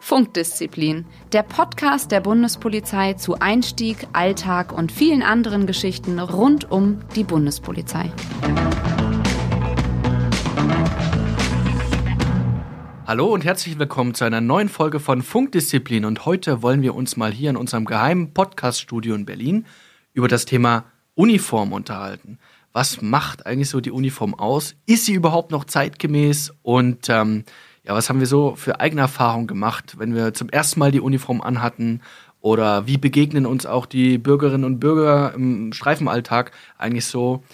Funkdisziplin, der Podcast der Bundespolizei zu Einstieg, Alltag und vielen anderen Geschichten rund um die Bundespolizei. Hallo und herzlich willkommen zu einer neuen Folge von Funkdisziplin. Und heute wollen wir uns mal hier in unserem geheimen Podcaststudio in Berlin über das Thema Uniform unterhalten. Was macht eigentlich so die Uniform aus? Ist sie überhaupt noch zeitgemäß? Und ähm, ja, was haben wir so für eigene Erfahrungen gemacht, wenn wir zum ersten Mal die Uniform anhatten? Oder wie begegnen uns auch die Bürgerinnen und Bürger im Streifenalltag eigentlich so?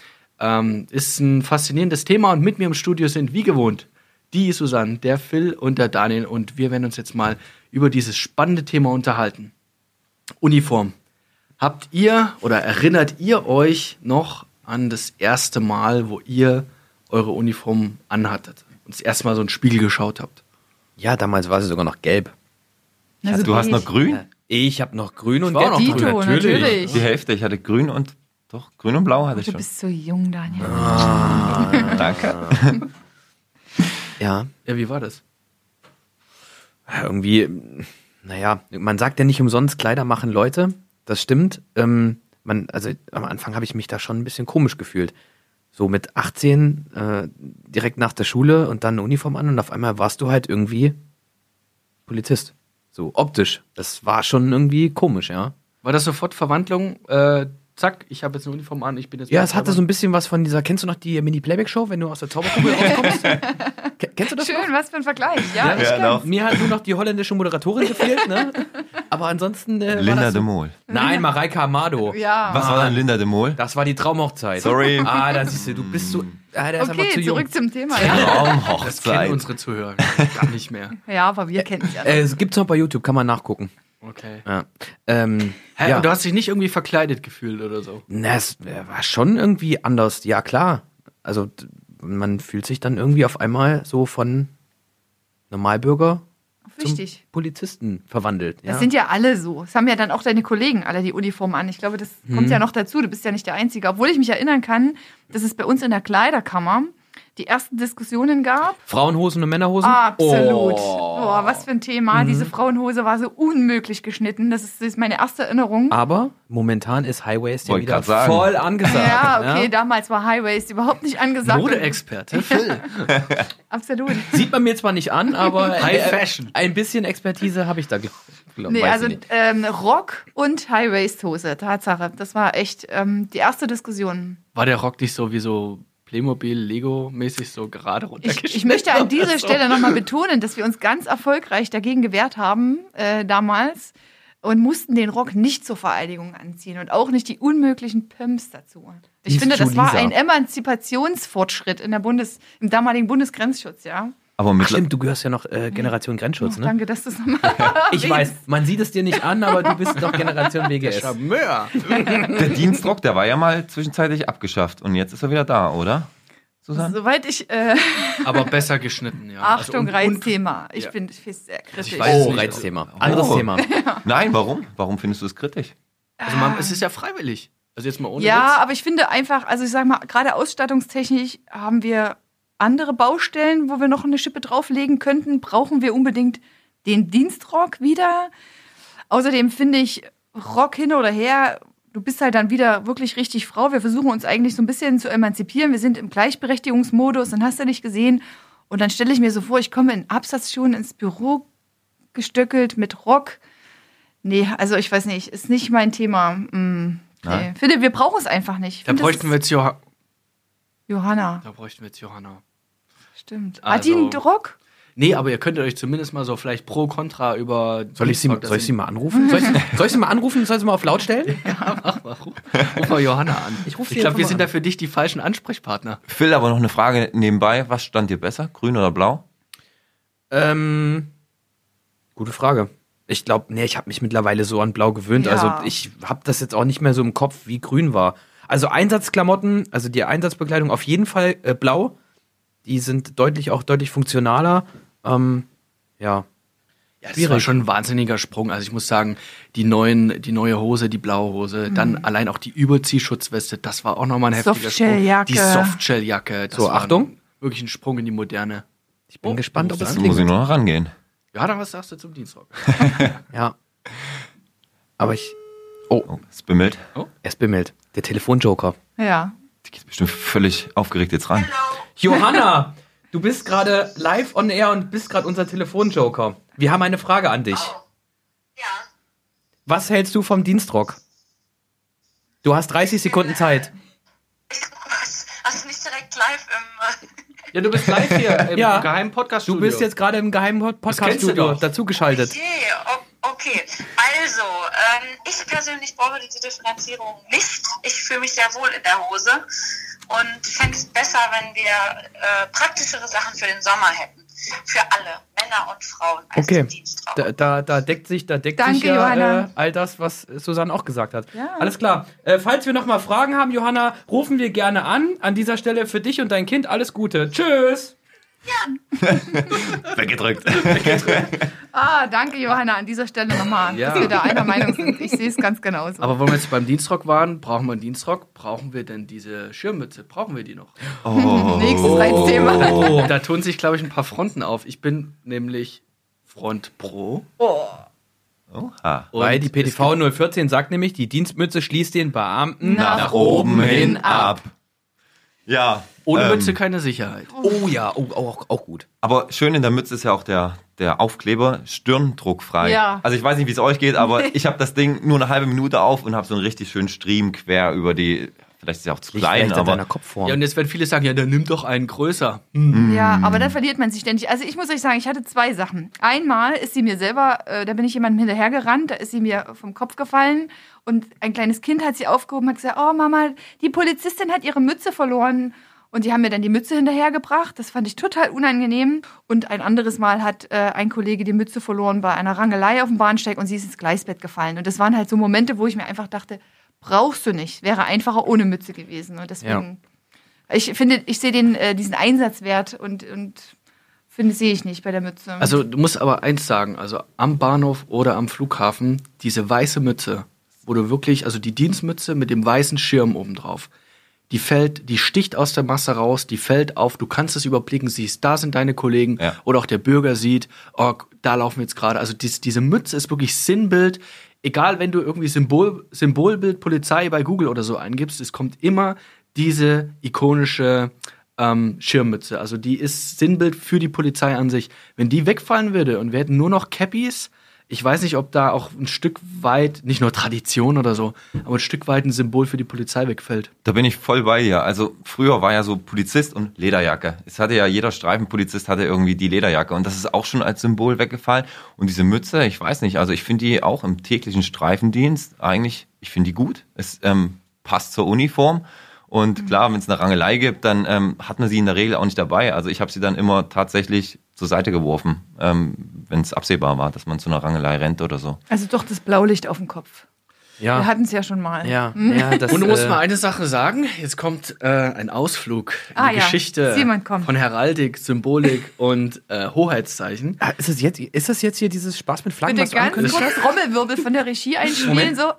Ähm, ist ein faszinierendes Thema und mit mir im Studio sind wie gewohnt die Susanne, der Phil und der Daniel und wir werden uns jetzt mal über dieses spannende Thema unterhalten. Uniform. Habt ihr oder erinnert ihr euch noch an das erste Mal, wo ihr eure Uniform anhattet und das erste Mal so einen Spiegel geschaut habt? Ja, damals war sie sogar noch gelb. Also du hast noch grün? Ich habe noch grün und war gelb. noch Dito, grün, natürlich. natürlich. Die Hälfte. Ich hatte grün und doch grün und blau hatte ich Du schon. bist so jung, Daniel. Danke. Ja, Ja, wie war das? Ja, irgendwie, naja, man sagt ja nicht umsonst, Kleider machen Leute. Das stimmt. Ähm, man, also am Anfang habe ich mich da schon ein bisschen komisch gefühlt. So mit 18, äh, direkt nach der Schule und dann eine Uniform an und auf einmal warst du halt irgendwie Polizist. So optisch. Das war schon irgendwie komisch, ja. War das sofort Verwandlung? Äh, zack, ich habe jetzt eine Uniform an, ich bin jetzt. Ja, es hatte so ein bisschen was von dieser, kennst du noch die Mini-Playback-Show, wenn du aus der Zauberkugel rauskommst? Ke- kennst du das noch? Schön, was für ein Vergleich. Ja, ich Ja, noch. Mir hat nur noch die holländische Moderatorin gefehlt, ne? Aber ansonsten. Äh, war Linda das de Mol. Nein, Mareike Amado. Ja. Was war dann Linda de Mol? Das war die Traumhochzeit. Sorry. Ah, da siehst du, du bist so. Ah, der ist einfach Okay, zu jung. zurück zum Thema. Ja, Das kennen Traumhochzeit. unsere Zuhörer gar nicht mehr. ja aber wir kennen es ja. Äh, es gibt's noch bei YouTube, kann man nachgucken. Okay. Ja. Ähm, Hä, ja. und du hast dich nicht irgendwie verkleidet gefühlt oder so? Na, es äh, war schon irgendwie anders. Ja, klar. Also, man fühlt sich dann irgendwie auf einmal so von Normalbürger zum Wichtig. Polizisten verwandelt. Das ja. sind ja alle so. Es haben ja dann auch deine Kollegen alle die Uniform an. Ich glaube, das Mhm. kommt ja noch dazu. Du bist ja nicht der Einzige. Obwohl ich mich erinnern kann, dass es bei uns in der Kleiderkammer die ersten Diskussionen gab. Frauenhosen und Männerhosen? Absolut. Oh. Boah, was für ein Thema. Diese Frauenhose war so unmöglich geschnitten. Das ist, das ist meine erste Erinnerung. Aber momentan ist Highwaist ja wieder voll angesagt. ja, okay, damals war High Waist überhaupt nicht angesagt. Modeexperte, Phil. Absolut. Sieht man mir zwar nicht an, aber High Fashion. ein bisschen Expertise habe ich da, glaube glaub, Nee, also ich ähm, Rock und High-Waist-Hose, Tatsache. Das war echt ähm, die erste Diskussion. War der Rock nicht so wie so Playmobil, Lego-mäßig so gerade Ich, runtergeschnitten? ich möchte an dieser so? Stelle nochmal betonen, dass wir uns ganz erfolgreich dagegen gewehrt haben äh, damals und mussten den Rock nicht zur Vereidigung anziehen und auch nicht die unmöglichen Pumps dazu. Ich finde, das war ein Emanzipationsfortschritt in der Bundes, im damaligen Bundesgrenzschutz, ja. Aber Ach, mit stimmt, du gehörst ja noch äh, Generation Grenzschutz, ne? Danke, dass du es nochmal Ich weiß, man sieht es dir nicht an, aber du bist doch Generation WGS. Charmeur. der Dienstrock, der war ja mal zwischenzeitlich abgeschafft und jetzt ist er wieder da, oder? Susanne? Soweit ich, äh, Aber besser geschnitten, ja. Achtung, Also, Reizthema. Ich ja. finde es sehr kritisch. ich weiß Oh, nicht. Reizthema. Anderes Oh. Thema. Nein, warum? Warum findest du es kritisch? Also man, es ist ja freiwillig. Also jetzt mal ohne Ja, Witz. aber ich finde einfach, also ich sag mal, gerade ausstattungstechnisch haben wir andere Baustellen, wo wir noch eine Schippe drauflegen könnten. Brauchen wir unbedingt den Dienstrock wieder? Außerdem finde ich, Rock hin oder her, du bist halt dann wieder wirklich richtig Frau. Wir versuchen uns eigentlich so ein bisschen zu emanzipieren. Wir sind im Gleichberechtigungsmodus, dann hast du nicht gesehen. Und dann stelle ich mir so vor, ich komme in Absatzschuhen ins Büro gestöckelt mit Rock. Nee, also ich weiß nicht, ist nicht mein Thema. Mm, nee. Finde, wir brauchen es einfach nicht. Ich Da bräuchten wir jetzt Johanna. Johanna, Da bräuchten wir jetzt Johanna. Stimmt. Also- Hat die einen Rock? Nee, aber ihr könntet euch zumindest mal so vielleicht pro kontra über. Soll ich sie, soll ich sie mal anrufen? Soll ich, soll ich sie mal anrufen? Soll ich sie mal auf laut stellen? Mach mal, ruf, ruf mal Johanna an. Ich ich glaube, wir sind an. da für dich die falschen Ansprechpartner. Phil, aber noch eine Frage nebenbei. Was stand dir besser? Grün oder blau? Ähm, gute Frage. Ich glaube, nee, ich habe mich mittlerweile so an Blau gewöhnt. Ja. Also ich habe das jetzt auch nicht mehr so im Kopf, wie grün war. Also Einsatzklamotten, also die Einsatzbekleidung auf jeden Fall äh, blau. Die sind deutlich auch deutlich funktionaler. Ähm, ja. Ja, das Schwierig. war schon ein wahnsinniger Sprung. Also ich muss sagen, die neuen, die neue Hose, die blaue Hose, dann allein auch die Überziehschutzweste, das war auch nochmal ein heftiger Sprung. Softshelljacke. Die Softshelljacke. So, Achtung. wirklich ein Sprung in die Moderne. Ich bin Oh, gespannt, ob es sein. Muss ich nur noch rangehen. Ja, dann was sagst du zum Dienstrock? Ja. Aber ich. Oh, Oh, es bimmelt. er ist bimmelt. Der Telefonjoker. Ja. Die geht bestimmt völlig aufgeregt jetzt ran. Johanna, du bist gerade live on air und bist gerade unser Telefonjoker. Wir haben eine Frage an dich. Ja, Was hältst du vom Dienstrock? Du hast 30 Sekunden Zeit. Also nicht direkt live im. Ja, du bist live hier im Ja. geheimen podcast Du bist jetzt gerade im geheimen Podcast-Studio dazugeschaltet. Okay, okay. Also, ähm, ich persönlich brauche diese Differenzierung nicht. Ich fühle mich sehr wohl in der Hose und fände es besser, wenn wir äh, praktischere Sachen für den Sommer hätten. Für alle, Männer und Frauen, als Okay. Da, da, da deckt sich, da deckt Danke, sich ja Johanna. äh, all das, was Susanne auch gesagt hat. Ja. Alles klar. Äh, falls wir nochmal Fragen haben, Johanna, rufen wir gerne an. An dieser Stelle für dich und dein Kind alles Gute. Tschüss. Weggedrückt. Ah, danke, Johanna, an dieser Stelle nochmal, Ja. dass wir da einer Meinung sind. Ich sehe es ganz genauso. Aber wo wir jetzt beim Dienstrock waren, brauchen wir einen Dienstrock? Brauchen wir denn diese Schirmmütze? Brauchen wir die noch? Oh. Nächstes Reizthema. Oh, da tun sich, glaube ich, ein paar Fronten auf. Ich bin nämlich Front Pro. Oha. Und Weil die PTV 014 sagt nämlich, die Dienstmütze schließt den Beamten Nach oben hin ab. Ja. Ohne ähm, Mütze keine Sicherheit. Oh ja, oh, auch, auch gut. Aber schön in der Mütze ist ja auch der, der Aufkleber stirndruckfrei. Ja. Also ich weiß nicht, wie es euch geht, aber ich habe das Ding nur eine halbe Minute auf und habe so einen richtig schönen Stream quer über die. Vielleicht ist ja auch zu klein, aber deiner Kopfform. Ja, und jetzt werden viele sagen, ja, dann nimm doch einen größer. Hm. Ja, aber dann verliert man sich ständig. Also ich muss euch sagen, ich hatte zwei Sachen. Einmal ist sie mir selber, äh, da bin ich jemandem hinterhergerannt, da ist sie mir vom Kopf gefallen und ein kleines Kind hat sie aufgehoben und hat gesagt, oh Mama, die Polizistin hat ihre Mütze verloren. Und die haben mir dann die Mütze hinterhergebracht. Das fand ich total unangenehm. Und ein anderes Mal hat äh, ein Kollege die Mütze verloren bei einer Rangelei auf dem Bahnsteig und sie ist ins Gleisbett gefallen. Und das waren halt so Momente, wo ich mir einfach dachte, brauchst du nicht. Wäre einfacher ohne Mütze gewesen. Und deswegen, ich finde, ich sehe den, äh, diesen Einsatzwert und, und finde, sehe ich nicht bei der Mütze. Also du musst aber eins sagen, also am Bahnhof oder am Flughafen, diese weiße Mütze, wo du wirklich, also die Dienstmütze mit dem weißen Schirm obendrauf, die fällt, die sticht aus der Masse raus, die fällt auf, du kannst es überblicken, siehst, da sind deine Kollegen Ja. oder auch der Bürger sieht, oh, da laufen wir jetzt gerade. Also dies, diese Mütze ist wirklich Sinnbild. Egal, wenn du irgendwie Symbol, Symbolbild Polizei bei Google oder so eingibst, es kommt immer diese ikonische ähm, Schirmmütze. Also die ist Sinnbild für die Polizei an sich. Wenn die wegfallen würde und wir hätten nur noch Cappies, ich weiß nicht, ob da auch ein Stück weit, nicht nur Tradition oder so, aber ein Stück weit ein Symbol für die Polizei wegfällt. Da bin ich voll bei dir. Also früher war ja so Polizist und Lederjacke. Es hatte ja jeder Streifenpolizist hatte irgendwie die Lederjacke und das ist auch schon als Symbol weggefallen. Und diese Mütze, ich weiß nicht, also ich finde die auch im täglichen Streifendienst eigentlich, ich finde die gut. Es ähm, passt zur Uniform. Und klar, wenn es eine Rangelei gibt, dann ähm, hat man sie in der Regel auch nicht dabei. Also ich habe sie dann immer tatsächlich zur Seite geworfen, ähm, wenn es absehbar war, dass man zu einer Rangelei rennt oder so. Also doch das Blaulicht auf dem Kopf. Wir Ja, hatten es ja schon mal. ja, ja. Das, Und du musst äh, mal eine Sache sagen. Jetzt kommt äh, ein Ausflug in Ah, die ja. Geschichte von Heraldik, Symbolik und äh, Hoheitszeichen. Ah, Ist das, jetzt, ist das jetzt hier dieses Spaß mit Flaggen, Bitte ganz kurz Trommelwirbel von der Regie einspielen. So.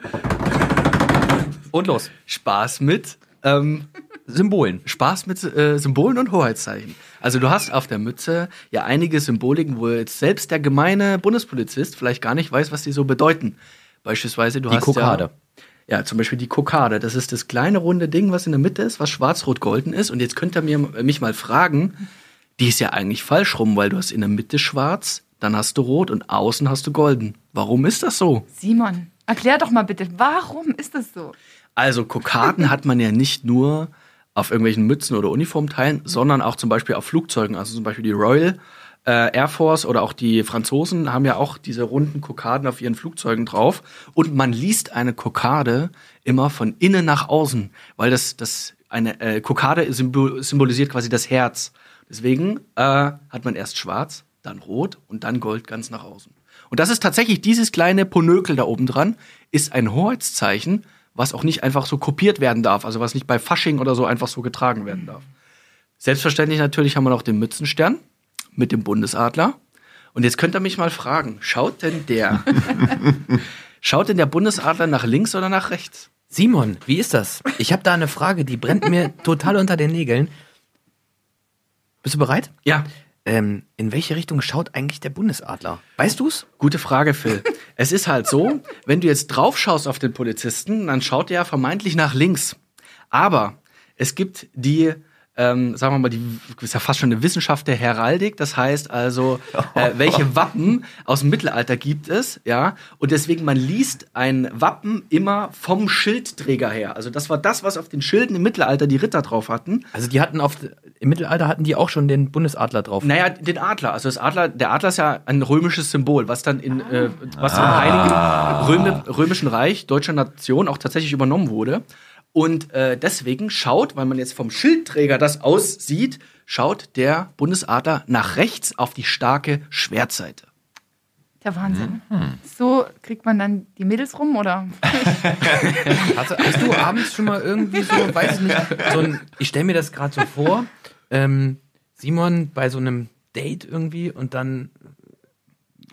Und los. Spaß mit ähm, Symbolen. Spaß mit äh, Symbolen und Hoheitszeichen. Also du hast auf der Mütze ja einige Symboliken, wo jetzt selbst der gemeine Bundespolizist vielleicht gar nicht weiß, was die so bedeuten. Beispielsweise du Die hast Kokarde. Ja, ja, zum Beispiel die Kokarde. Das ist das kleine runde Ding, was in der Mitte ist, was schwarz-rot-golden ist. Und jetzt könnt ihr mir, mich mal fragen, die ist ja eigentlich falsch rum, weil du hast in der Mitte schwarz, dann hast du rot und außen hast du golden. Warum ist das so? Simon, erklär doch mal bitte, warum ist das so? Also Kokarden hat man ja nicht nur auf irgendwelchen Mützen oder Uniformteilen, sondern auch zum Beispiel auf Flugzeugen. Also zum Beispiel die Royal äh, Air Force oder auch die Franzosen haben ja auch diese runden Kokarden auf ihren Flugzeugen drauf. Und man liest eine Kokarde immer von innen nach außen, weil das, das eine äh, Kokarde symbol symbolisiert quasi das Herz. Deswegen äh, hat man erst schwarz, dann rot und dann gold ganz nach außen. Und das ist tatsächlich dieses kleine Ponökel da oben dran, ist ein Hoheitszeichen, was auch nicht einfach so kopiert werden darf, also was nicht bei Fasching oder so einfach so getragen werden darf. Selbstverständlich natürlich haben wir noch den Mützenstern mit dem Bundesadler. Und jetzt könnt ihr mich mal fragen, schaut denn der, schaut denn der Bundesadler nach links oder nach rechts? Simon, wie ist das? Ich habe da eine Frage, die brennt mir total unter den Nägeln. Bist du bereit? Ja, Ähm, in welche Richtung schaut eigentlich der Bundesadler? Weißt du's? Gute Frage, Phil. es ist halt so, wenn du jetzt drauf schaust auf den Polizisten, dann schaut er vermeintlich nach links. Aber es gibt die, ähm, sagen wir mal, die ist ja fast schon eine Wissenschaft der Heraldik. Das heißt also, äh, welche Wappen aus dem Mittelalter gibt es, ja? Und deswegen man liest ein Wappen immer vom Schildträger her. Also das war das, was auf den Schilden im Mittelalter die Ritter drauf hatten. Also die hatten auf im Mittelalter hatten die auch schon den Bundesadler drauf. Naja, den Adler. Also das Adler, der Adler ist ja ein römisches Symbol, was dann in, äh, was im Heiligen Röme, Römischen Reich deutscher Nation auch tatsächlich übernommen wurde. Und äh, deswegen schaut, weil man jetzt vom Schildträger das aussieht, schaut der Bundesadler nach rechts auf die starke Schwertseite. Der Wahnsinn. So kriegt man dann die Mädels rum, oder? Hast, du- hast du abends schon mal irgendwie so, weiß ich nicht, so ein, ich stelle mir das gerade so vor, ähm, Simon bei so einem Date irgendwie und dann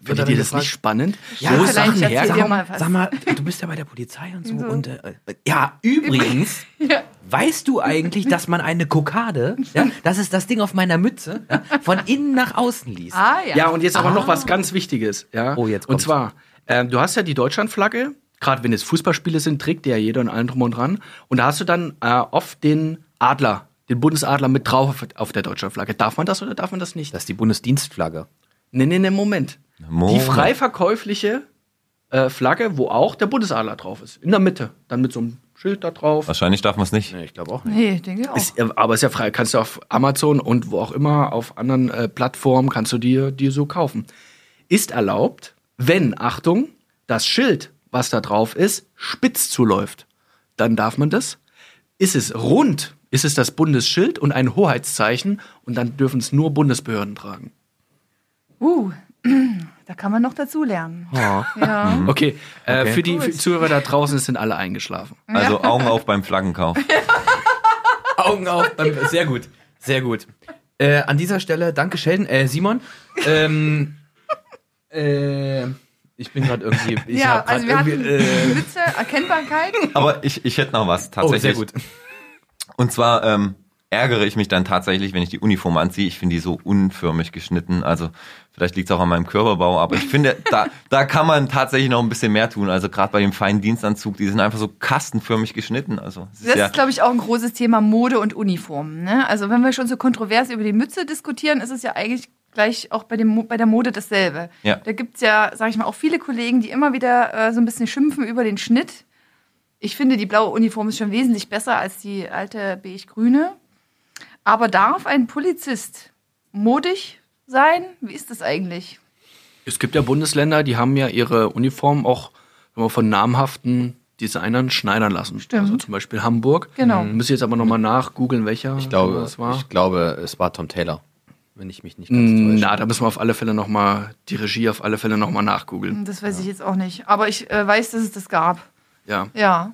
Findet ihr das gefragt, nicht spannend? Ja, Wo Sachen dir Sag mal mal, was. sag mal, du bist ja bei der Polizei und so. So. Und äh, ja, übrigens, Ja. weißt du eigentlich, dass man eine Kokade, ja, das ist das Ding auf meiner Mütze, ja, von innen nach außen liest? Ah, ja. Ja, und jetzt aber noch was ganz Wichtiges. Ja? Oh, jetzt Und kommt's. zwar, ähm, du hast ja die Deutschlandflagge, gerade wenn es Fußballspiele sind, trägt die ja jeder und allen drum und dran. Und da hast du dann äh, oft den Adler, den Bundesadler mit drauf auf, auf der Deutschlandflagge. Darf man das oder darf man das nicht? Das ist die Bundesdienstflagge. Nee, nee, nee, Moment. Die Moment. frei verkäufliche äh, Flagge, wo auch der Bundesadler drauf ist. In der Mitte. Dann mit so einem Schild da drauf. Wahrscheinlich darf man es nicht. Nee, ich glaube auch nicht. Nee, denke ich auch. Ist, äh, aber ist ja frei. Kannst du auf Amazon und wo auch immer, auf anderen äh, Plattformen, kannst du dir, dir so kaufen. Ist erlaubt, wenn, Achtung, das Schild, was da drauf ist, spitz zuläuft. Dann darf man das. Ist es rund, ist es das Bundesschild und ein Hoheitszeichen und dann dürfen es nur Bundesbehörden tragen. Uh, da kann man noch dazu lernen. Ja. Okay, Äh, Okay. für die für Zuhörer da draußen sind alle eingeschlafen. Also Augen auf beim Flaggenkauf. Augen auf. beim- Sehr gut, sehr gut. Äh, an dieser Stelle, danke Sheldon, äh, Simon. Ähm, äh, ich bin gerade irgendwie, ich ja, hab also wir hatten irgendwie, äh, Mütze, Erkennbarkeit. Aber ich, ich hätte noch was oh, tatsächlich. sehr gut. Und zwar ähm, ärgere ich mich dann tatsächlich, wenn ich die Uniform anziehe. Ich finde die so unförmig geschnitten. Also vielleicht liegt es auch an meinem Körperbau, aber ich finde, da, da kann man tatsächlich noch ein bisschen mehr tun. Also gerade bei dem feinen Dienstanzug, die sind einfach so kastenförmig geschnitten. Also es ist Das ja, ist, glaube ich, auch ein großes Thema Mode und Uniformen. Ne? Also wenn wir schon so kontrovers über die Mütze diskutieren, ist es ja eigentlich gleich auch bei, dem, bei der Mode dasselbe. Ja. Da gibt es ja, sage ich mal, auch viele Kollegen, die immer wieder äh, so ein bisschen schimpfen über den Schnitt. Ich finde, die blaue Uniform ist schon wesentlich besser als die alte beige-grüne. Aber darf ein Polizist modig sein? Wie ist das eigentlich? Es gibt ja Bundesländer, die haben ja ihre Uniform auch wir, von namhaften Designern schneidern lassen. Stimmt. Also zum Beispiel Hamburg. Genau. Ich muss jetzt aber nochmal nachgoogeln, welcher Ich glaube, das war. ich glaube, es war Tom Taylor, wenn ich mich nicht ganz Mm, täusche. Na, da müssen wir auf alle Fälle nochmal, die Regie auf alle Fälle nochmal nachgoogeln. Das weiß ich jetzt auch nicht. Aber ich äh, weiß, dass es das gab. Ja. Ja.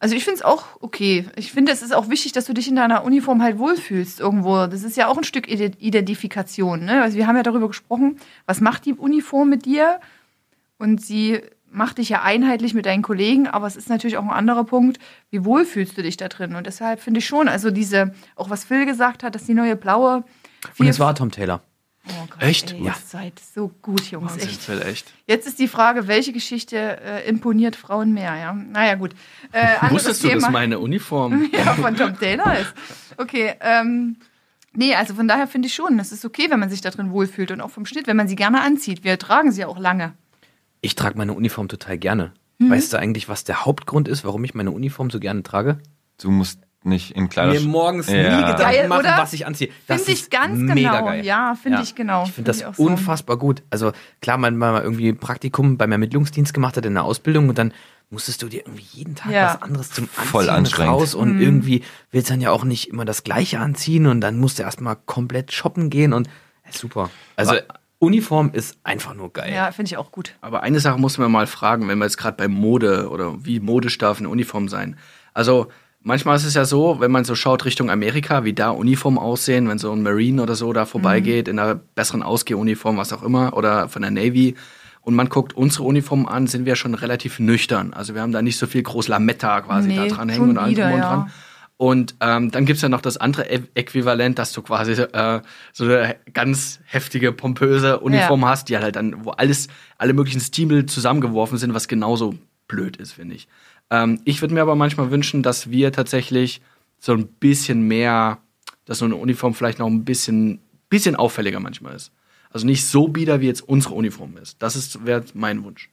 Also ich finde es auch okay. Ich finde, es ist auch wichtig, dass du dich in deiner Uniform halt wohlfühlst irgendwo. Das ist ja auch ein Stück Ide- Identifikation. Ne? Also wir haben ja darüber gesprochen, was macht die Uniform mit dir? Und sie macht dich ja einheitlich mit deinen Kollegen, aber es ist natürlich auch ein anderer Punkt, wie wohl fühlst du dich da drin? Und deshalb finde ich schon, also diese, auch was Phil gesagt hat, dass die neue blaue. Und es war Tom Taylor. Oh Gott, Echt? Ey, Ja. Ihr seid so gut, Jungs, Wahnsinn, echt. Phil, echt. Jetzt ist die Frage, welche Geschichte äh, imponiert Frauen mehr? Ja? Naja, gut. Äh, Wusstest du, Thema. dass meine Uniform ja, von Tom Taylor ist. Okay, ähm, nee, also von daher finde ich schon, es ist okay, wenn man sich da drin wohlfühlt und auch vom Schnitt, wenn man sie gerne anzieht. Wir tragen sie ja auch lange. Ich trage meine Uniform total gerne. Mhm. Weißt du eigentlich, was der Hauptgrund ist, warum ich meine Uniform so gerne trage? du musst nicht in Mir Kleiderschrank. morgens Ja. nie Gedanken Geil, machen, oder? was ich anziehe. Das Finde ich ist ganz mega genau. geil. Ja, finde ich genau. Ich finde das ich auch so. unfassbar gut. Also klar, man mal irgendwie ein Praktikum beim Ermittlungsdienst gemacht hat in der Ausbildung und dann musstest du dir irgendwie jeden Tag Ja. was anderes zum Anziehen Voll anstrengend. raus und Mhm. irgendwie willst dann ja auch nicht immer das Gleiche anziehen und dann musst du erstmal komplett shoppen gehen und äh, super. Also Aber- Uniform ist einfach nur geil. Ja, finde ich auch gut. Aber eine Sache muss man mal fragen, wenn wir jetzt gerade bei Mode oder wie modisch darf eine Uniform sein. Also manchmal ist es ja so, wenn man so schaut Richtung Amerika, wie da Uniformen aussehen, wenn so ein Marine oder so da vorbeigeht in einer besseren Ausgehuniform, was auch immer, oder von der Navy. Und man guckt unsere Uniformen an, sind wir schon relativ nüchtern. Also wir haben da nicht so viel groß Lametta quasi Nee, da dran hängen und allem drum und dran. Und ähm, dann gibt's ja noch das andere Ä Äquivalent, dass du quasi äh, so eine ganz heftige, pompöse Uniform Ja. hast, die halt dann, wo alles, alle möglichen Stimel zusammengeworfen sind, was genauso blöd ist, finde ich. Ähm, ich würde mir aber manchmal wünschen, dass wir tatsächlich so ein bisschen mehr, dass so eine Uniform vielleicht noch ein bisschen, bisschen auffälliger manchmal ist. Also nicht so bieder, wie jetzt unsere Uniform ist. Das wäre mein Wunsch.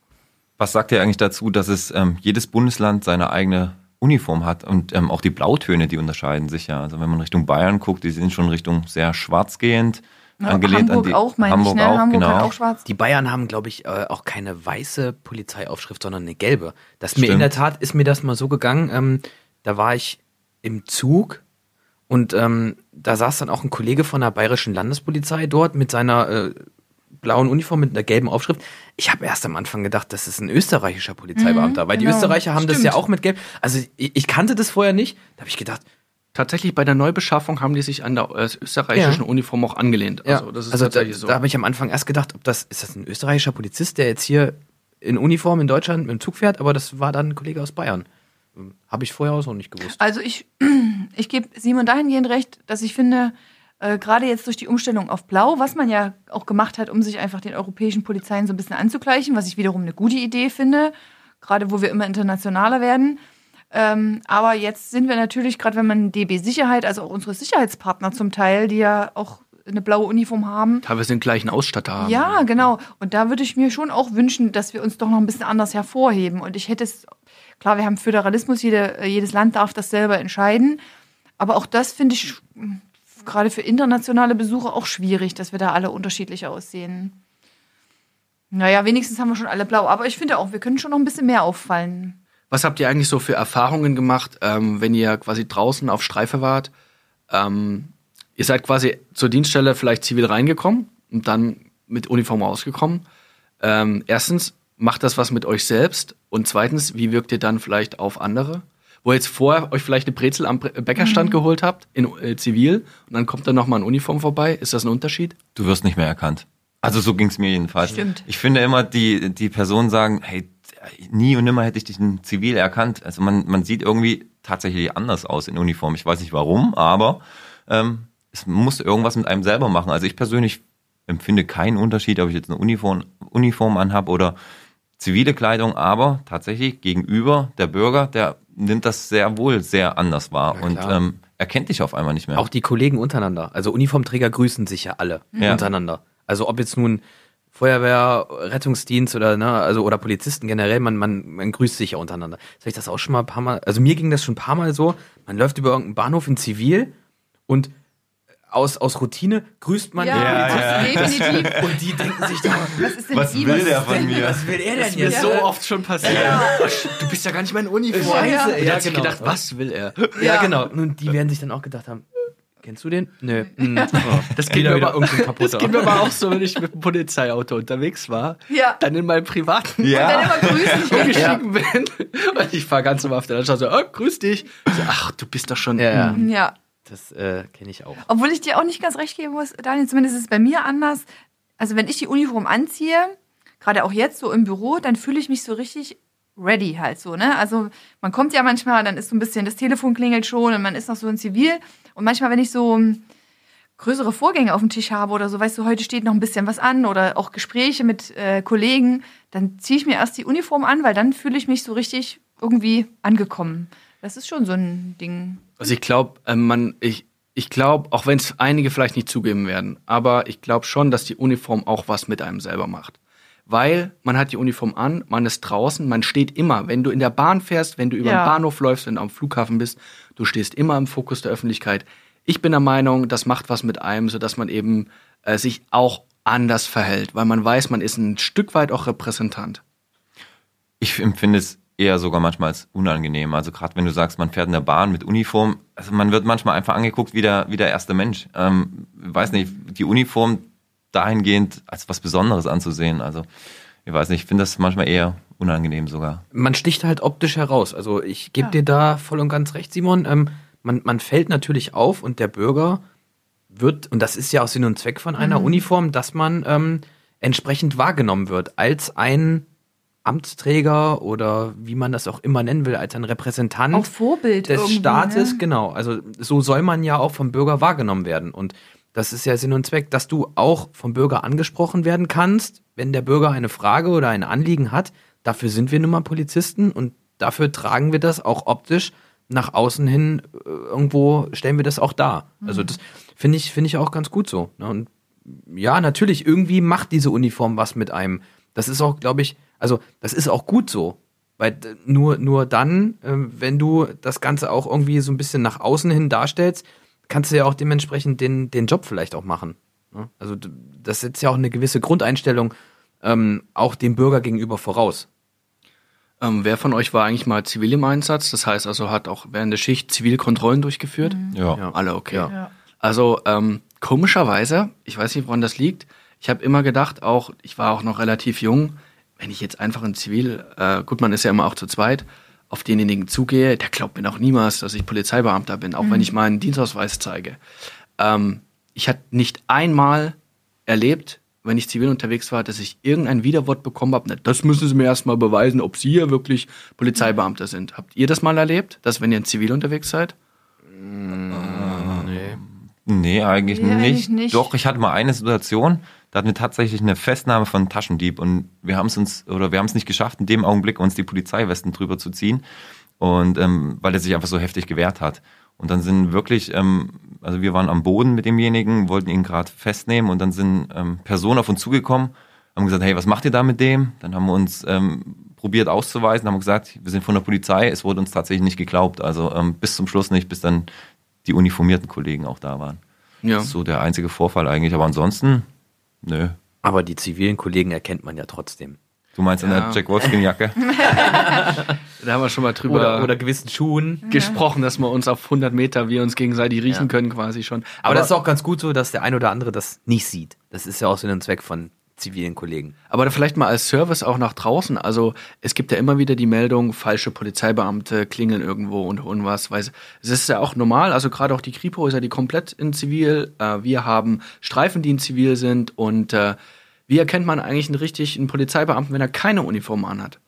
Was sagt ihr eigentlich dazu, dass es ähm, jedes Bundesland seine eigene Uniform hat und ähm, auch die Blautöne, die unterscheiden sich ja. Also wenn man Richtung Bayern guckt, die sind schon Richtung sehr schwarz gehend, Ja, angelehnt Hamburg an die auch, meine Hamburg ich, ne? auch, Hamburg genau. hat auch schwarz. Die Bayern haben, glaube ich, äh, auch keine weiße Polizeiaufschrift, sondern eine gelbe. Das mir in der Tat ist mir das mal so gegangen. Ähm, da war ich im Zug und ähm, da saß dann auch ein Kollege von der bayerischen Landespolizei dort mit seiner äh, blauen Uniform mit einer gelben Aufschrift. Ich habe erst am Anfang gedacht, das ist ein österreichischer Polizeibeamter, weil die genau. Österreicher haben das Stimmt. ja auch mit gelb. Also ich, ich kannte das vorher nicht. Da habe ich gedacht, Tatsächlich bei der Neubeschaffung haben die sich an der äh, österreichischen Ja. Uniform auch angelehnt. Ja, Also das ist also da, tatsächlich so. da habe ich am Anfang erst gedacht, ob das ist das ein österreichischer Polizist, der jetzt hier in Uniform in Deutschland mit dem Zug fährt, aber das war dann ein Kollege aus Bayern. Hm, Habe ich vorher auch so nicht gewusst. Also ich, ich gebe Simon dahingehend recht, dass ich finde, äh, gerade jetzt durch die Umstellung auf Blau, was man ja auch gemacht hat, um sich einfach den europäischen Polizeien so ein bisschen anzugleichen, was ich wiederum eine gute Idee finde, gerade wo wir immer internationaler werden. Ähm, aber jetzt sind wir natürlich, gerade wenn man DB Sicherheit, also auch unsere Sicherheitspartner zum Teil, die ja auch eine blaue Uniform haben, teilweise den gleichen Ausstatter haben. ja, genau. Und da würde ich mir schon auch wünschen, dass wir uns doch noch ein bisschen anders hervorheben. Und ich hätte es, klar, wir haben Föderalismus, jede, jedes Land darf das selber entscheiden. Aber auch das finde ich gerade für internationale Besucher auch schwierig, dass wir da alle unterschiedlich aussehen. Naja, wenigstens haben wir schon alle blau. Aber ich finde auch, wir können schon noch ein bisschen mehr auffallen. Was habt ihr eigentlich so für Erfahrungen gemacht, ähm, wenn ihr quasi draußen auf Streife wart? Ähm, ihr seid quasi zur Dienststelle vielleicht zivil reingekommen und dann mit Uniform rausgekommen. Ähm, erstens, macht das was mit euch selbst? Und zweitens, wie wirkt ihr dann vielleicht auf andere? Wo ihr jetzt vorher euch vielleicht eine Brezel am Bre- Bäckerstand geholt habt, in äh, Zivil, und dann kommt dann nochmal ein Uniform vorbei. Ist das ein Unterschied? Du wirst nicht mehr erkannt. Also so ging es mir jedenfalls. Stimmt. Ich finde immer, die, die Personen sagen, hey, nie und nimmer hätte ich dich in Zivil erkannt. Also man, man sieht irgendwie tatsächlich anders aus in Uniform. Ich weiß nicht warum, aber ähm, es muss irgendwas mit einem selber machen. Also ich persönlich empfinde keinen Unterschied, ob ich jetzt eine Uniform, Uniform anhab oder zivile Kleidung, aber tatsächlich gegenüber der Bürger, der nimmt das sehr wohl sehr anders wahr Ja, und ähm, erkennt dich auf einmal nicht mehr. Auch die Kollegen untereinander. Also Uniformträger grüßen sich ja alle Ja. untereinander. Also ob jetzt nun Feuerwehr, Rettungsdienst oder ne, also oder Polizisten generell, man, man, man grüßt sich ja untereinander. Habe ich das auch schon mal ein paar Mal. Also mir ging das schon ein paar Mal so. Man läuft über irgendeinen Bahnhof in Zivil und aus, aus Routine grüßt man Ja, den Polizisten. definitiv. Und die denken sich da, Was ist denn Was will Was der von mir? was will er denn Mir jetzt? so oft schon passiert. Du bist ja gar nicht mehr in Uniform. Scheiße, Ja. Ja, hat sich genau. gedacht, was will er? Ja, Ja. genau. Und die werden sich dann auch gedacht haben, kennst du den? Nö. Hm. Oh, Das geht, mir aber, das geht mir aber auch so, wenn ich mit dem Polizeiauto unterwegs war. Ja. Dann in meinem privaten ja. Dann immer grüßen. umgestiegen bin. Und ich fahre ganz normal auf der Landstraße. Oh, grüß dich. Ich so, ach, du bist doch schon. Ja, ja. Hm. Ja. Das äh, kenne ich auch. Obwohl ich dir auch nicht ganz recht geben muss, Daniel, zumindest ist es bei mir anders. Also wenn ich die Uniform anziehe, gerade auch jetzt so im Büro, dann fühle ich mich so richtig ready halt so, ne? Also man kommt ja manchmal, dann ist so ein bisschen, das Telefon klingelt schon und man ist noch so in Zivil. Und manchmal, wenn ich so ähm, größere Vorgänge auf dem Tisch habe oder so, weißt du, heute steht noch ein bisschen was an oder auch Gespräche mit äh, Kollegen, dann ziehe ich mir erst die Uniform an, weil dann fühle ich mich so richtig irgendwie angekommen. Das ist schon so ein Ding. Also ich glaube, ähm, man, ich, ich glaube, auch wenn es einige vielleicht nicht zugeben werden, aber ich glaube schon, dass die Uniform auch was mit einem selber macht. Weil man hat die Uniform an, man ist draußen, man steht immer, wenn du in der Bahn fährst, wenn du über Ja. den Bahnhof läufst, wenn du am Flughafen bist, du stehst immer im Fokus der Öffentlichkeit. Ich bin der Meinung, das macht was mit einem, sodass man eben äh, sich auch anders verhält, weil man weiß, man ist ein Stück weit auch Repräsentant. Ich empfinde es eher sogar manchmal als unangenehm. Also gerade wenn du sagst, man fährt in der Bahn mit Uniform, also man wird manchmal einfach angeguckt wie der, wie der erste Mensch. Ähm, weiß nicht, die Uniform dahingehend als was Besonderes anzusehen. Also ich weiß nicht, ich finde das manchmal eher unangenehm sogar. Man sticht halt optisch heraus. Also ich gebe Ja. dir da voll und ganz recht, Simon. Ähm, man, man fällt natürlich auf und der Bürger wird, und das ist ja auch Sinn und Zweck von einer Uniform, dass man ähm, entsprechend wahrgenommen wird als ein Amtsträger oder wie man das auch immer nennen will, als ein Repräsentant Auch Vorbild des Staates, ne? genau. Also so soll man ja auch vom Bürger wahrgenommen werden. Und das ist ja Sinn und Zweck, dass du auch vom Bürger angesprochen werden kannst, wenn der Bürger eine Frage oder ein Anliegen hat. Dafür sind wir nun mal Polizisten und dafür tragen wir das auch optisch nach außen hin äh, irgendwo stellen wir das auch dar. Also das finde ich finde ich auch ganz gut so. Ne? Und ja, natürlich irgendwie macht diese Uniform was mit einem. Das ist auch, glaube ich, also das ist auch gut so. Weil nur, nur dann, ähm, wenn du das Ganze auch irgendwie so ein bisschen nach außen hin darstellst, kannst du ja auch dementsprechend den, den Job vielleicht auch machen. ne? Also das setzt ja auch eine gewisse Grundeinstellung ähm, auch dem Bürger gegenüber voraus. Ähm, wer von euch war eigentlich mal zivil im Einsatz? Das heißt also, hat auch während der Schicht zivile Kontrollen durchgeführt? Ja. Ja. Alle, okay. Ja. Also ähm, komischerweise, ich weiß nicht, woran das liegt, ich habe immer gedacht, auch ich war auch noch relativ jung, wenn ich jetzt einfach in Zivil, äh, gut, man ist ja immer auch zu zweit, auf denjenigen zugehe, der glaubt mir noch niemals, dass ich Polizeibeamter bin, auch wenn ich meinen Dienstausweis zeige. Ähm, ich hatte nicht einmal erlebt, wenn ich zivil unterwegs war, dass ich irgendein Widerwort bekommen habe. Na, das müssen Sie mir erstmal beweisen, ob Sie hier wirklich Polizeibeamter sind. Habt ihr das mal erlebt, dass wenn ihr in Zivil unterwegs seid? Nee, eigentlich, Nee, nicht. eigentlich nicht. Doch, ich hatte mal eine Situation, da hatten wir tatsächlich eine Festnahme von Taschendieb und wir haben es uns, oder wir haben es nicht geschafft, in dem Augenblick uns die Polizeiwesten drüber zu ziehen. Und ähm, weil er sich einfach so heftig gewehrt hat. Und dann sind wirklich, ähm, also wir waren am Boden mit demjenigen, wollten ihn gerade festnehmen und dann sind ähm, Personen auf uns zugekommen, haben gesagt, hey, was macht ihr da mit dem? Dann haben wir uns ähm, probiert auszuweisen, haben gesagt, wir sind von der Polizei, es wurde uns tatsächlich nicht geglaubt. Also ähm, bis zum Schluss nicht, bis dann die uniformierten Kollegen auch da waren. Ja. Das ist so der einzige Vorfall eigentlich. Aber ansonsten, nö. Aber die zivilen Kollegen erkennt man ja trotzdem. Du meinst in Ja. der Jack Wolfskin-Jacke? Da haben wir schon mal drüber Oder, oder gewissen Schuhen. gesprochen, dass wir uns auf 100 Meter wir uns gegenseitig riechen Ja. können quasi schon. Aber, das ist auch ganz gut so, dass der ein oder andere das nicht sieht. Das ist ja auch Sinn und Zweck von zivilen Kollegen. Aber vielleicht mal als Service auch nach draußen. Also es gibt ja immer wieder die Meldung, falsche Polizeibeamte klingeln irgendwo und holen was. Weil es es ist ja auch normal, also gerade auch die Kripo ist ja die komplett in Zivil. Äh, wir haben Streifen, die in Zivil sind. Und äh, wie erkennt man eigentlich einen richtigen Polizeibeamten, wenn er keine Uniform anhat?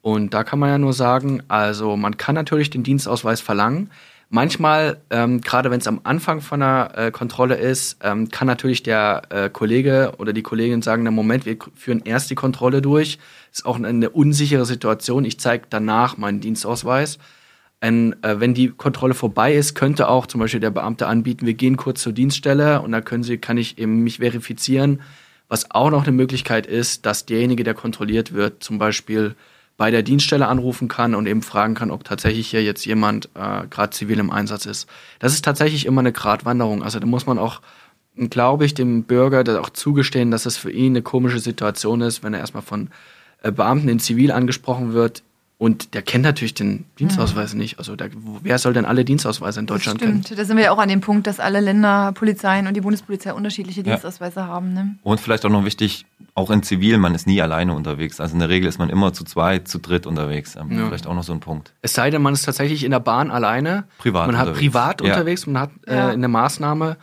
Und da kann man ja nur sagen, also man kann natürlich den Dienstausweis verlangen. Manchmal, ähm, gerade wenn es am Anfang von einer äh, Kontrolle ist, ähm, kann natürlich der äh, Kollege oder die Kollegin sagen, na Moment, wir führen erst die Kontrolle durch. Ist auch eine, eine unsichere Situation. Ich zeige danach meinen Dienstausweis. Ein, äh, wenn die Kontrolle vorbei ist, könnte auch zum Beispiel der Beamte anbieten, wir gehen kurz zur Dienststelle und dann können sie, kann ich eben mich verifizieren. Was auch noch eine Möglichkeit ist, dass derjenige, der kontrolliert wird, zum Beispiel bei der Dienststelle anrufen kann und eben fragen kann, ob tatsächlich hier jetzt jemand äh, gerade zivil im Einsatz ist. Das ist tatsächlich immer eine Gratwanderung. Also da muss man auch, glaube ich, dem Bürger das auch zugestehen, dass es für ihn eine komische Situation ist, wenn er erstmal von äh, Beamten in Zivil angesprochen wird und der kennt natürlich den Dienstausweis nicht. Also der, wer soll denn alle Dienstausweise in Das Deutschland kennen? stimmt. Da sind wir ja auch an dem Punkt, dass alle Länderpolizeien und die Bundespolizei unterschiedliche Ja. Dienstausweise haben. Ne? Und vielleicht auch noch wichtig, auch in Zivil, man ist nie alleine unterwegs. Also in der Regel ist man immer zu zweit, zu dritt unterwegs. Ähm, Ja. Vielleicht auch noch so ein Punkt. Es sei denn, man ist tatsächlich in der Bahn alleine. Privat Man hat unterwegs. privat Ja. unterwegs, man hat äh, Ja. eine Maßnahme.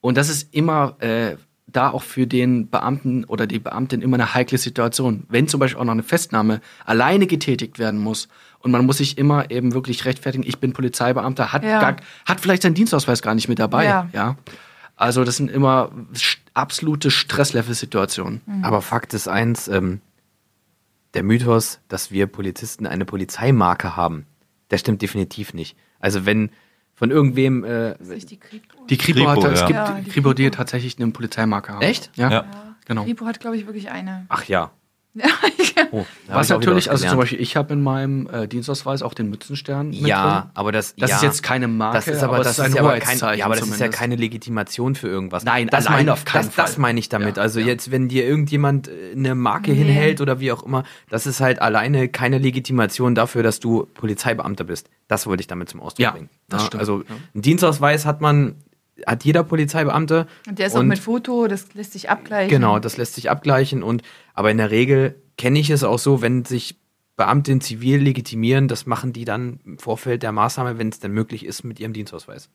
Und das ist immer äh, da auch für den Beamten oder die Beamtin immer eine heikle Situation. Wenn zum Beispiel auch noch eine Festnahme alleine getätigt werden muss und man muss sich immer eben wirklich rechtfertigen, ich bin Polizeibeamter, hat, Ja. gar, hat vielleicht seinen Dienstausweis gar nicht mit dabei. Ja. Ja. Also das sind immer absolute Stresslevel-Situationen. Aber Fakt ist eins, ähm, der Mythos, dass wir Polizisten eine Polizeimarke haben, der stimmt definitiv nicht. Also wenn von irgendwem, äh, die Kripo. Die Kripo, Kripo, hat, es ja. gibt Ja, die Kripo, die tatsächlich eine Polizeimarke haben. Echt? Ja, Ja. genau. Kripo hat, glaube ich, wirklich eine. ach ja. Ja, Oh, Was natürlich, also zum. Beispiel, ich habe in meinem äh, Dienstausweis auch den Mützenstern mit Ja, drin. aber das, Das ja, ist jetzt keine Marke, das ist aber, aber das es ist ein ist ja aber kein, ja, aber das ist ja keine Legitimation für irgendwas. Nein, das allein meine, auf keinen das, das Fall. meine ich damit. Ja, also ja. jetzt, wenn dir irgendjemand äh, eine Marke Nee. hinhält oder wie auch immer, das ist halt alleine keine Legitimation dafür, dass du Polizeibeamter bist. Das wollte ich damit zum Ausdruck Ja, bringen. das Ja, stimmt, Also ja. einen Dienstausweis hat man, hat jeder Polizeibeamte. Und der ist auch mit Foto, das lässt sich abgleichen. Genau, das lässt sich abgleichen und aber in der Regel kenne ich es auch so, wenn sich Beamte in Zivil legitimieren, das machen die dann im Vorfeld der Maßnahme, wenn es denn möglich ist, mit ihrem Dienstausweis.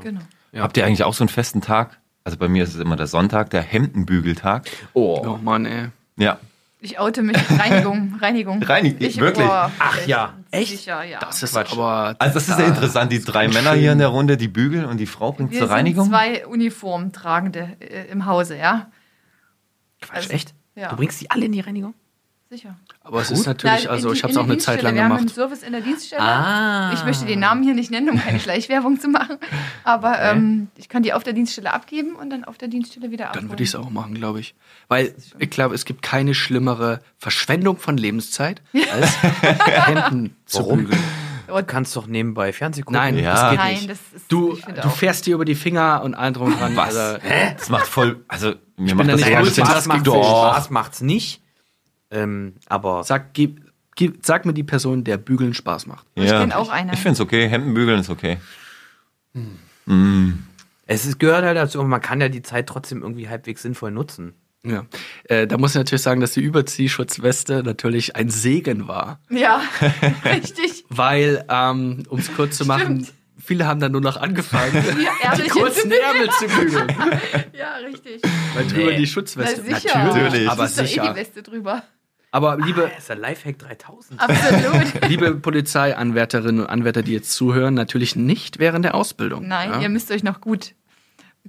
Genau. Ja. Habt ihr eigentlich auch so einen festen Tag? Also bei mir ist es immer der Sonntag, der Hemdenbügeltag. Oh Mann, ey. Ja. Ich oute mich. Reinigung, Reinigung. Reinigung, Ich, wirklich? boah, Ach ja, echt? Sicher, ja. Das ist Quatsch. aber. Also das ist ja interessant, die drei Männer hier in der Runde, die bügeln und die Frau bringt Wir zur Reinigung. sind zwei Uniformtragende äh, im Hause, ja? Quatsch, Also, echt? ja. Du bringst die alle in die Reinigung? Sicher. Aber es ist natürlich, Na, also die- ich habe es auch eine Zeit lang Dienststelle. Wir haben einen gemacht. Service in der Dienststelle. Ah. Ich möchte den Namen hier nicht nennen, um keine Schleichwerbung zu machen. Aber ähm, ich kann die auf der Dienststelle abgeben und dann auf der Dienststelle wieder abholen. Dann würde ich es auch machen, glaube ich. Weil ich glaube, es gibt keine schlimmere Verschwendung von Lebenszeit, als Hemden zu Warum? bügeln. Du kannst doch nebenbei Fernseh gucken. Nein, Ja. das geht Nein, nicht. das ist. Du, du fährst dir über die Finger und allen drum und dran. Was? Also, Hä? Das macht voll, also mir macht da das gut, Spaß, das doch. Spaß macht's nicht. Ähm, aber sag, gib, gib, sag mir die Person, der Bügeln Spaß macht. Ich kenn auch eine. Ich finde es okay, Hemden bügeln ist okay. es ist, gehört halt dazu, aber man kann ja die Zeit trotzdem irgendwie halbwegs sinnvoll nutzen. Ja. Äh, da muss ich natürlich sagen, dass die Überziehschutzweste natürlich ein Segen war. Ja, richtig. Weil, ähm, um es kurz zu machen, Stimmt. viele haben dann nur noch angefangen, Die die kurzen Ärmel zu bügeln. Ja, richtig. Weil drüber Nee. die Na, Schutzweste. sicher. Natürlich. aber Ist doch eh sicher. die Weste drüber. Aber liebe, Das ist der Lifehack 3000. Absolut. liebe Polizeianwärterinnen und Anwärter, die jetzt zuhören, natürlich nicht während der Ausbildung. Nein, ja? ihr müsst euch noch gut,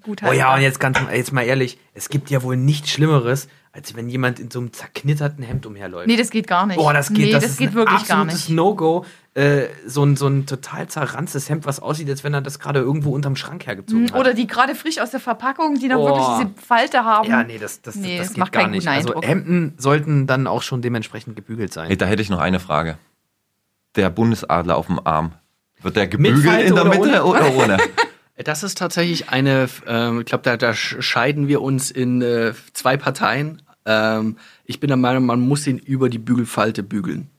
gut Oh halten. ja, und jetzt ganz jetzt mal ehrlich, es gibt ja wohl nichts Schlimmeres, als wenn jemand in so einem zerknitterten Hemd umherläuft. Nee, das geht gar nicht. Boah, das geht, nee, das, das, ist geht ein wirklich gar absolutes nicht. No-Go. Äh, so, ein, so ein total zerranztes Hemd, was aussieht, als wenn er das gerade irgendwo unterm Schrank hergezogen hat. Oder die gerade frisch aus der Verpackung, die noch Boah. wirklich diese Falte haben. ja, nee, das, das, Nee, das, das geht macht gar keinen nicht. guten Also Eindruck. Hemden sollten dann auch schon dementsprechend gebügelt sein. Hey, da hätte ich noch eine Frage. Der Bundesadler auf dem Arm. Wird der gebügelt in der oder Mitte oder ohne? Das ist tatsächlich eine, ähm, ich glaube, da, da scheiden wir uns in äh, zwei Parteien. Ähm, ich bin der Meinung, man muss ihn über die Bügelfalte bügeln.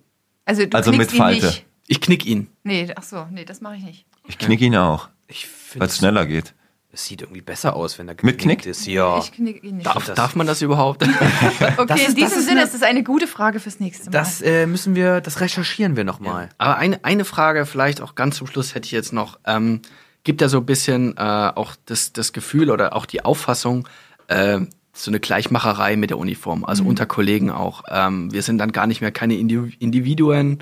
Also, du Also mit ihn Falte. Nicht. Ich knick ihn. Nee, ach so, nee, das mache ich nicht. Ich knick ihn auch, Ich finde, weil es schneller geht. es sieht irgendwie besser aus, wenn er Mit Knick? ist. Ja. Ich knick ihn nicht. Darf, das- darf man das überhaupt? okay, das ist- in diesem Sinne ist das eine gute Frage fürs nächste Mal. Das äh, müssen wir, das recherchieren wir nochmal. Aber eine, eine Frage, vielleicht auch ganz zum Schluss hätte ich jetzt noch. Ähm, gibt ja so ein bisschen äh, auch das, das Gefühl oder auch die Auffassung, äh, so eine Gleichmacherei mit der Uniform, also unter Kollegen auch. Ähm, wir sind dann gar nicht mehr keine Indi- Individuen.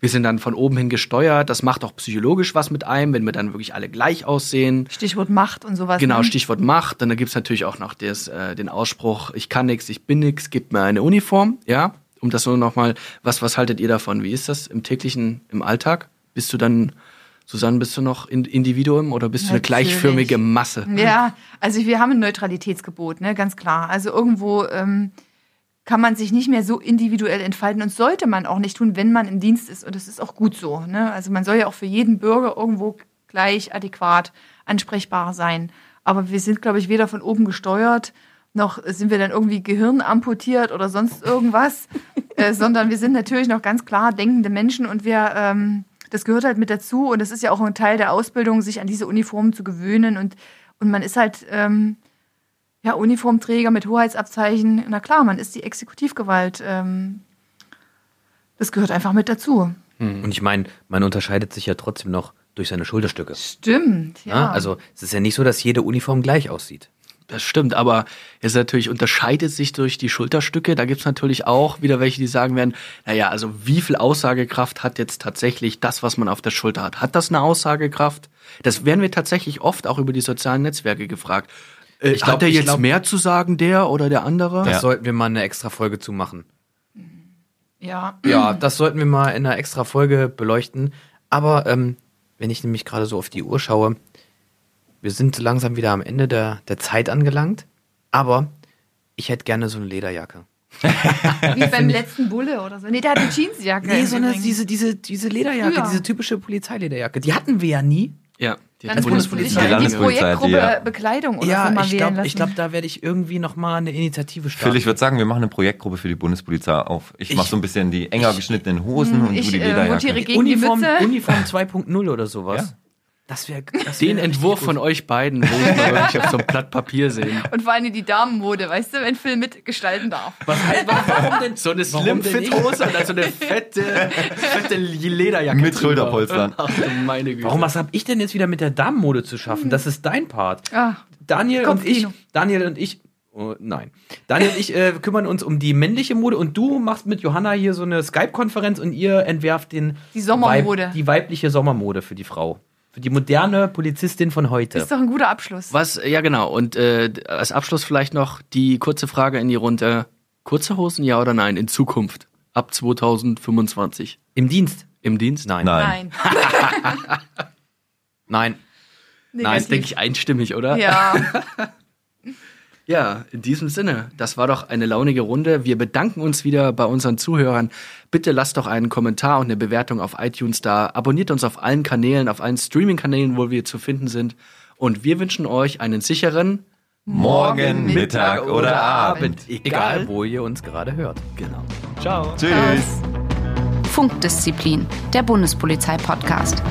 Wir sind dann von oben hin gesteuert. Das macht auch psychologisch was mit einem, wenn wir dann wirklich alle gleich aussehen. Stichwort Macht und sowas. Genau, ne? Stichwort Macht. Dann gibt's natürlich auch noch des, äh, den Ausspruch, ich kann nix, ich bin nix, gib mir eine Uniform. Ja, um das nur nochmal, was, was haltet ihr davon? Wie ist das im täglichen, im Alltag? Bist du dann, Susanne, bist du noch in, Individuum oder bist du eine Natürlich. gleichförmige Masse? Ja, also wir haben ein Neutralitätsgebot, ne, ganz klar. Also irgendwo ähm, kann man sich nicht mehr so individuell entfalten und sollte man auch nicht tun, wenn man im Dienst ist. Und das ist auch gut so. Ne? Also man soll ja auch für jeden Bürger irgendwo gleich adäquat ansprechbar sein. Aber wir sind, glaube ich, weder von oben gesteuert, noch sind wir dann irgendwie Gehirn amputiert oder sonst irgendwas, äh, sondern wir sind natürlich noch ganz klar denkende Menschen und wir, ähm, das gehört halt mit dazu und das ist ja auch ein Teil der Ausbildung, sich an diese Uniformen zu gewöhnen und, und man ist halt, ähm, ja, Uniformträger mit Hoheitsabzeichen. Na klar, man ist die Exekutivgewalt. Ähm, das gehört einfach mit dazu. Und ich meine, man unterscheidet sich ja trotzdem noch durch seine Schulterstücke. Stimmt, ja. Ja. Also es ist ja nicht so, dass jede Uniform gleich aussieht. Das stimmt, aber es natürlich unterscheidet sich durch die Schulterstücke. Da gibt's natürlich auch wieder welche, die sagen werden, naja, also wie viel Aussagekraft hat jetzt tatsächlich das, was man auf der Schulter hat? Hat das eine Aussagekraft? Das werden wir tatsächlich oft auch über die sozialen Netzwerke gefragt. Äh, Ich glaub- hat der ich jetzt glaub- mehr zu sagen, der oder der andere? Das Ja. sollten wir mal eine extra Folge zu machen. ja. Ja, das sollten wir mal in einer extra Folge beleuchten. Aber ähm, wenn ich nämlich gerade so auf die Uhr schaue, wir sind langsam wieder am Ende der, der Zeit angelangt. Aber ich hätte gerne so eine Lederjacke. Wie beim letzten Bulle oder so. Nee, der hat eine Jeansjacke. Nee, so eine, diese, diese, diese Lederjacke, Früher. diese typische Polizeilederjacke. Die hatten wir ja nie. Ja, die Dann Bundespolizei. dich Die ja in die Landespolizei, Projektgruppe ja. Bekleidung oder so Ja, mal ich glaube, lassen. ich glaub, da werde ich irgendwie noch mal eine Initiative starten. Phil, ich würde sagen, wir machen eine Projektgruppe für die Bundespolizei auf. Ich, Ich- mache so ein bisschen die enger geschnittenen Hosen und ich, du die äh, Lederjacke. gegen Uniform, die Mütze. Uniform 2.0 oder sowas. Ja. Das wäre Den Entwurf von euch beiden will ich mal wirklich auf so einem Blatt Papier sehen. Und vor allem die Damenmode, weißt du, wenn Phil mitgestalten darf. Was, warum denn? So eine Slim-Fit-Hose und dann so eine fette, fette Lederjacke. Mit drüber. Schulterpolstern. Ach meine Güte. Warum, was habe ich denn jetzt wieder mit der Damenmode zu schaffen? Das ist dein Part. Ah, Daniel und ich. Daniel und ich Oh, nein. Daniel und ich äh, kümmern uns um die männliche Mode und du machst mit Johanna hier so eine Skype-Konferenz und ihr entwerft den Die Sommermode. Weib, die weibliche Sommermode für die Frau. Für die moderne Polizistin von heute. Ist doch ein guter Abschluss. Was, ja genau. Und äh, als Abschluss vielleicht noch die kurze Frage in die Runde. Kurze Hosen, ja oder nein, in Zukunft? Ab 2025. Im Dienst? Im Dienst? Nein. Nein. Nein. Nein. Nein, ist, denke ich, einstimmig, oder? Ja. Ja, in diesem Sinne, das war doch eine launige Runde. Wir bedanken uns wieder bei unseren Zuhörern. Bitte lasst doch einen Kommentar und eine Bewertung auf iTunes da. Abonniert uns auf allen Kanälen, auf allen Streaming-Kanälen, wo wir zu finden sind. Und wir wünschen euch einen sicheren Morgen, Mittag oder Abend. Egal, wo ihr uns gerade hört. Genau. Ciao. Tschüss. Funkdisziplin, der Bundespolizei-Podcast.